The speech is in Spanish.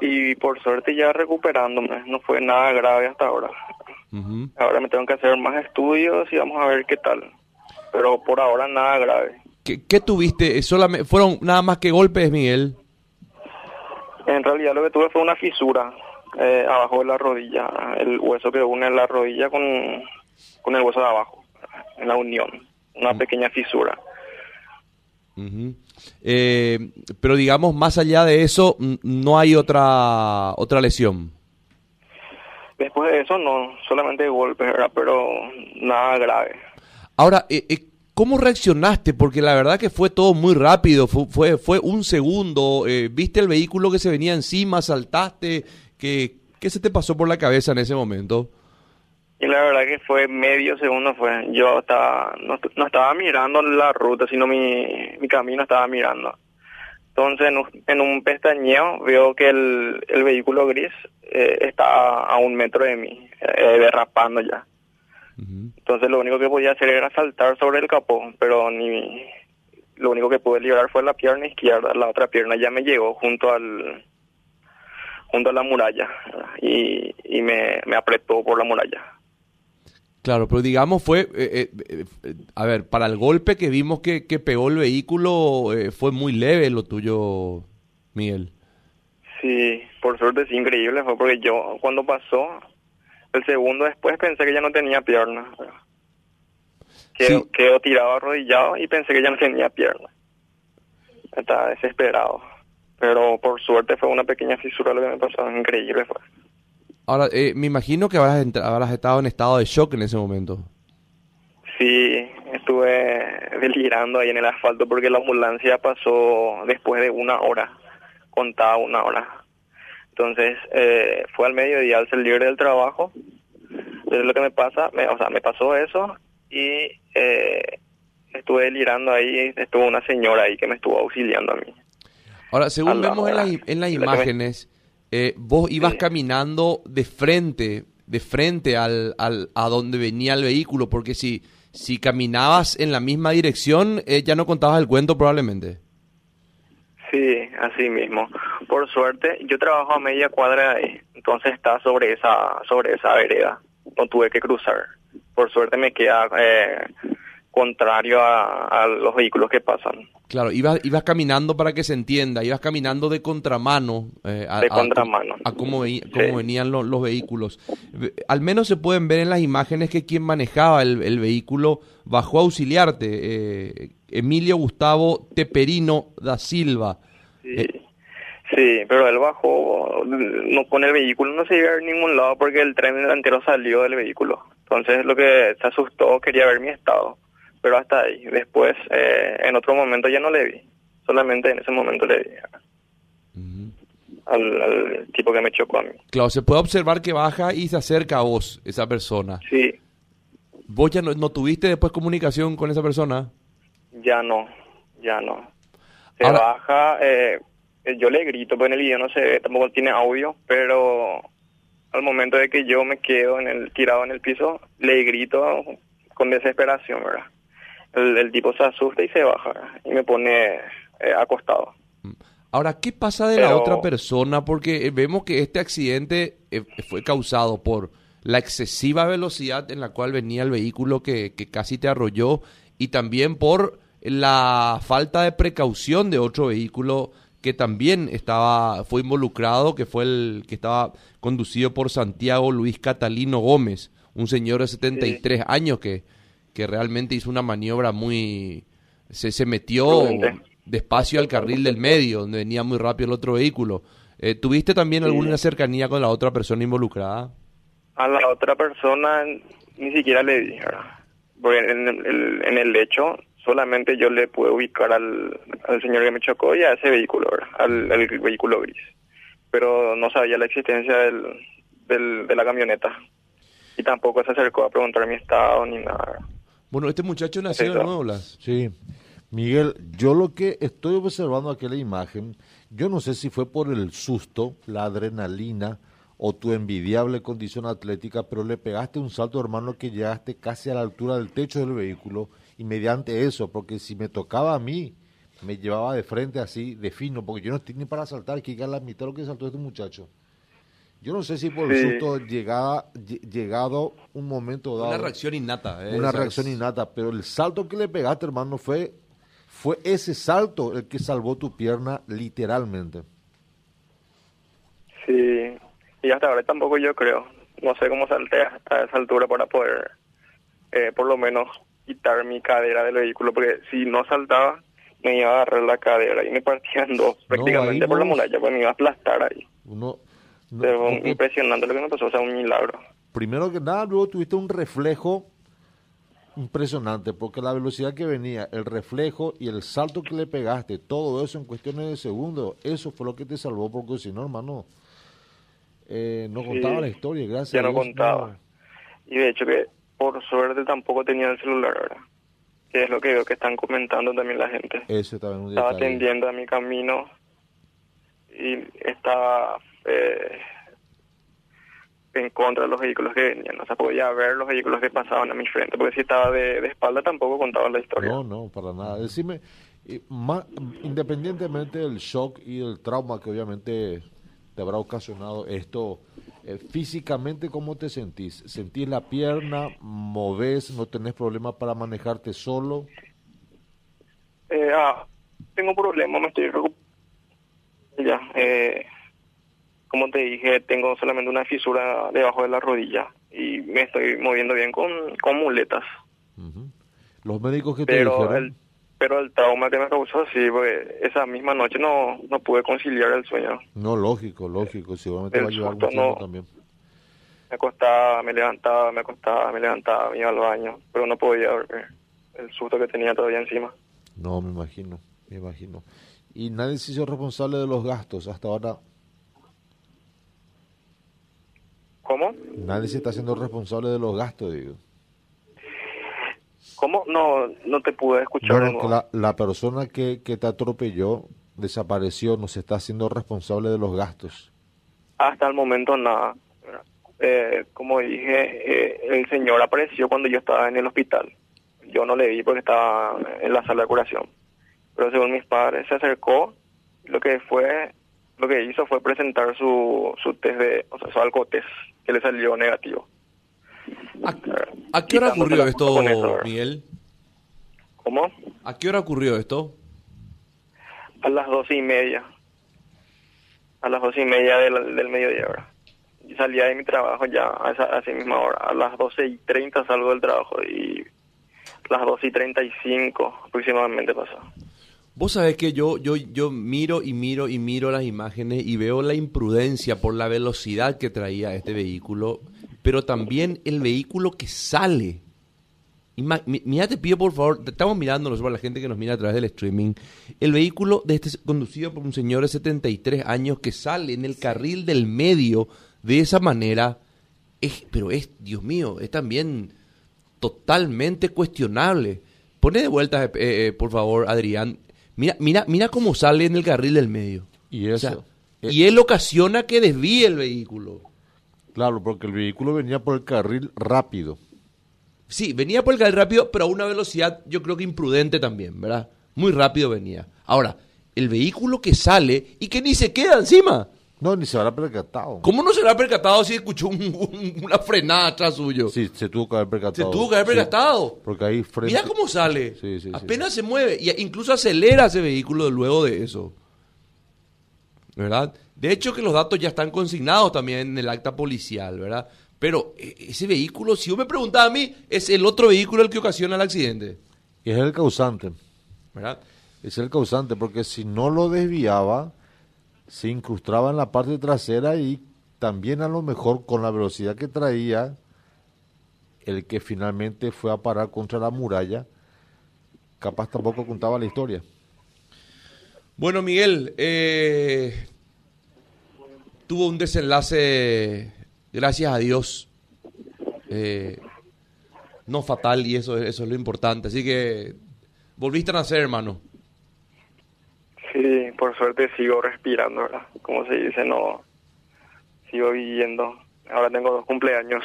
Y por suerte ya recuperándome, no fue nada grave hasta ahora. Ahora me tengo que hacer más estudios y vamos a ver qué tal. Pero por ahora nada grave. ¿Qué, qué tuviste? ¿Solamente, ¿Fueron nada más que golpes, Miguel? En realidad lo que tuve fue una fisura eh, abajo de la rodilla, el hueso que une la rodilla con, con el hueso de abajo, en la unión, una pequeña fisura. Eh, pero digamos, más allá de eso, no hay otra otra lesión. Después de eso, no, solamente golpes, pero nada grave. Ahora, eh, eh, ¿cómo reaccionaste? Porque la verdad que fue todo muy rápido, fue, fue, fue un segundo, eh, viste el vehículo que se venía encima, saltaste, ¿qué, ¿qué se te pasó por la cabeza en ese momento? Y la verdad que fue medio segundo fue. Yo estaba no, no estaba mirando la ruta, sino mi, mi camino estaba mirando. Entonces, en un, pestañeo veo que el, el vehículo gris eh, está a un metro de mí, eh, derrapando ya. Entonces, lo único que podía hacer era saltar sobre el capó, pero ni lo único que pude liberar fue la pierna izquierda. La otra pierna ya me llegó junto al junto a la muralla y, y me, me apretó por la muralla. Claro, pero digamos fue, eh, eh, eh, a ver, para el golpe que vimos que, que pegó el vehículo, fue muy leve lo tuyo, Miguel. Sí, por suerte es increíble, fue porque yo cuando pasó, el segundo después pensé que ya no tenía pierna. Quedó, quedó tirado arrodillado y pensé que ya no tenía pierna. Estaba desesperado. Pero por suerte fue una pequeña fisura lo que me pasó, increíble fue. Ahora, eh, me imagino que habrás, habrás estado en estado de shock en ese momento. Sí, estuve delirando ahí en el asfalto porque la ambulancia pasó después de una hora, contaba una hora. Entonces, eh, fue al mediodía al salir del trabajo. Entonces, lo que me pasa, me, o sea, me pasó eso y eh, estuve delirando ahí. Estuvo una señora ahí que me estuvo auxiliando a mí. Ahora, según vemos en, en las imágenes, eh, vos ibas caminando de frente, de frente al, al, a donde venía el vehículo, porque si, si caminabas en la misma dirección, eh, ya no contabas el cuento probablemente. Sí, así mismo. Por suerte, yo trabajo a media cuadra ahí, entonces está sobre esa, sobre esa vereda, no tuve que cruzar. Por suerte me queda eh, contrario a, los vehículos que pasan. Claro, ibas, ibas caminando para que se entienda, ibas caminando de contramano. Eh, a, de contramano. A, cómo, venían los, vehículos. Al menos se pueden ver en las imágenes que quien manejaba el, vehículo bajó a auxiliarte. Eh, Emilio Gustavo Teperino da Silva. Sí. Eh, sí, pero él bajó no, con el vehículo, no se iba a ningún lado porque el tren delantero salió del vehículo. Entonces lo que se asustó, quería ver mi estado pero hasta ahí. Después, eh, en otro momento ya no le vi, solamente en ese momento le vi al, tipo que me chocó a mí. Claro, se puede observar que baja y se acerca a vos, esa persona. Sí. ¿Vos ya no, tuviste después comunicación con esa persona? Ya no, ya no. Se baja, eh, yo le grito, pues en el video no se tampoco tiene audio, pero al momento de que yo me quedo en el tirado en el piso, le grito con desesperación, ¿verdad? El, tipo se asusta y se baja y me pone eh, acostado. Ahora, ¿qué pasa de la otra persona? Porque eh, vemos que este accidente eh, fue causado por la excesiva velocidad en la cual venía el vehículo que, que, casi te arrolló y también por la falta de precaución de otro vehículo que también estaba fue involucrado, que fue el que estaba conducido por Santiago Luis Catalino Gómez, un señor de 73 años que que realmente hizo una maniobra muy... Se, se metió despacio al carril del medio, donde venía muy rápido el otro vehículo. Eh, ¿Tuviste también alguna cercanía con la otra persona involucrada? A la otra persona ni siquiera le dije, porque en el, en el hecho solamente yo le pude ubicar al, al señor que me chocó y a ese vehículo, Al, al, vehículo gris. Pero no sabía la existencia del, del, de la camioneta. Y tampoco se acercó a preguntar mi estado ni nada. Bueno, este muchacho nació de nuevo, Sí. Miguel, yo lo que estoy observando aquí en la imagen, yo no sé si fue por el susto, la adrenalina o tu envidiable condición atlética, pero le pegaste un salto, hermano, que llegaste casi a la altura del techo del vehículo y mediante eso, porque si me tocaba a mí, me llevaba de frente así, de fino, porque yo no estoy ni para saltar, que a la mitad de lo que saltó este muchacho. Yo no sé si por el susto llegaba, llegado un momento dado. Una reacción innata. Eh, una reacción innata, pero el salto que le pegaste, hermano, fue, fue ese salto el que salvó tu pierna literalmente. Sí, y hasta ahora tampoco yo creo. No sé cómo salté a esa altura para poder, eh, por lo menos, quitar mi cadera del vehículo, porque si no saltaba, me iba a agarrar la cadera y me partían dos, prácticamente por la muralla, pues me iba a aplastar ahí. Uno, impresionante lo que me pasó, o sea, un milagro. Primero que nada, luego tuviste un reflejo impresionante, porque la velocidad que venía, el reflejo y el salto que le pegaste, todo eso en cuestiones de segundos, eso fue lo que te salvó, porque si no, hermano, eh, no contaba la historia, gracias. Ya no contaba. Y de hecho que por suerte tampoco tenía el celular, ¿verdad? Que es lo que veo que están comentando también la gente. Eso también un Estaba atendiendo a mi camino y estaba eh, en contra de los vehículos que venían. No se podía ver los vehículos que pasaban a mi frente, porque si estaba de, espalda tampoco contaba la historia. No, no, para nada. Decime, más, independientemente del shock y del trauma que obviamente te habrá ocasionado esto, eh, físicamente, ¿cómo te sentís? ¿Sentís la pierna? ¿Moves? ¿No tenés problemas para manejarte solo? Eh, ah, tengo problemas, me estoy recuperando. Ya, eh, como te dije, tengo solamente una fisura debajo de la rodilla y me estoy moviendo bien con, con muletas. Los médicos que te dijeron... pero el trauma que me causó, sí, pues esa misma noche no, no pude conciliar el sueño. No, lógico, lógico, seguramente va a ayudar mucho también. Me acostaba, me levantaba, me acostaba, me levantaba, me iba al baño, pero no podía ver el susto que tenía todavía encima. No, me imagino, me imagino. ¿Y nadie se hizo responsable de los gastos hasta ahora? ¿Cómo? Nadie se está haciendo responsable de los gastos, digo. ¿Cómo? No, no te pude escuchar. la, la, persona que, que te atropelló desapareció, no se está haciendo responsable de los gastos. Hasta el momento nada. Eh, como dije, eh, el señor apareció cuando yo estaba en el hospital. Yo no le vi porque estaba en la sala de curación. Pero según mis padres se acercó, lo que fue, lo que hizo fue presentar su, su test de, o sea, su alcotest, que le salió negativo. ¿A, qué hora ocurrió esto, Miguel? ¿Cómo? ¿A qué hora ocurrió esto? A las doce y media. A las doce y media del, del mediodía, hora. Yo salía de mi trabajo ya a esa, misma hora. A las doce y treinta salgo del trabajo y las doce y treinta y cinco aproximadamente pasó. Vos sabés que yo, yo, yo miro y miro y miro las imágenes y veo la imprudencia por la velocidad que traía este vehículo pero también el vehículo que sale. Mira, te pido por favor, estamos mirándonos para la gente que nos mira a través del streaming, el vehículo de este, conducido por un señor de 73 años que sale en el carril del medio de esa manera, es, pero es, Dios mío, es también totalmente cuestionable. Pone de vuelta, eh, eh, por favor, Adrián. Mira, mira, mira cómo sale en el carril del medio. Y eso. y él ocasiona que desvíe el vehículo. Claro, porque el vehículo venía por el carril rápido. Sí, venía por el carril rápido, pero a una velocidad yo creo que imprudente también, ¿verdad? Muy rápido venía. Ahora, el vehículo que sale y que ni se queda encima. No, ni se habrá percatado. ¿Cómo no se habrá percatado si escuchó una frenada atrás suyo? Sí, se tuvo que haber percatado. Se tuvo que haber percatado. porque ahí frente... Mira cómo sale. Sí, sí, Apenas se mueve. Y incluso acelera ese vehículo luego de eso. ¿Verdad? De hecho, que los datos ya están consignados también en el acta policial, ¿verdad? Pero e, ese vehículo, si yo me preguntaba a mí, es el otro vehículo el que ocasiona el accidente. Y es el causante. ¿Verdad? Es el causante, porque si no lo desviaba, se incrustaba en la parte trasera y también a lo mejor con la velocidad que traía, el que finalmente fue a parar contra la muralla, capaz tampoco contaba la historia. Bueno, Miguel, eh, tuvo un desenlace, gracias a Dios, eh, no fatal y eso, eso es lo importante. Así que volviste a nacer, hermano. Por suerte sigo respirando, ¿verdad? Como se dice, no, sigo viviendo. Ahora tengo dos cumpleaños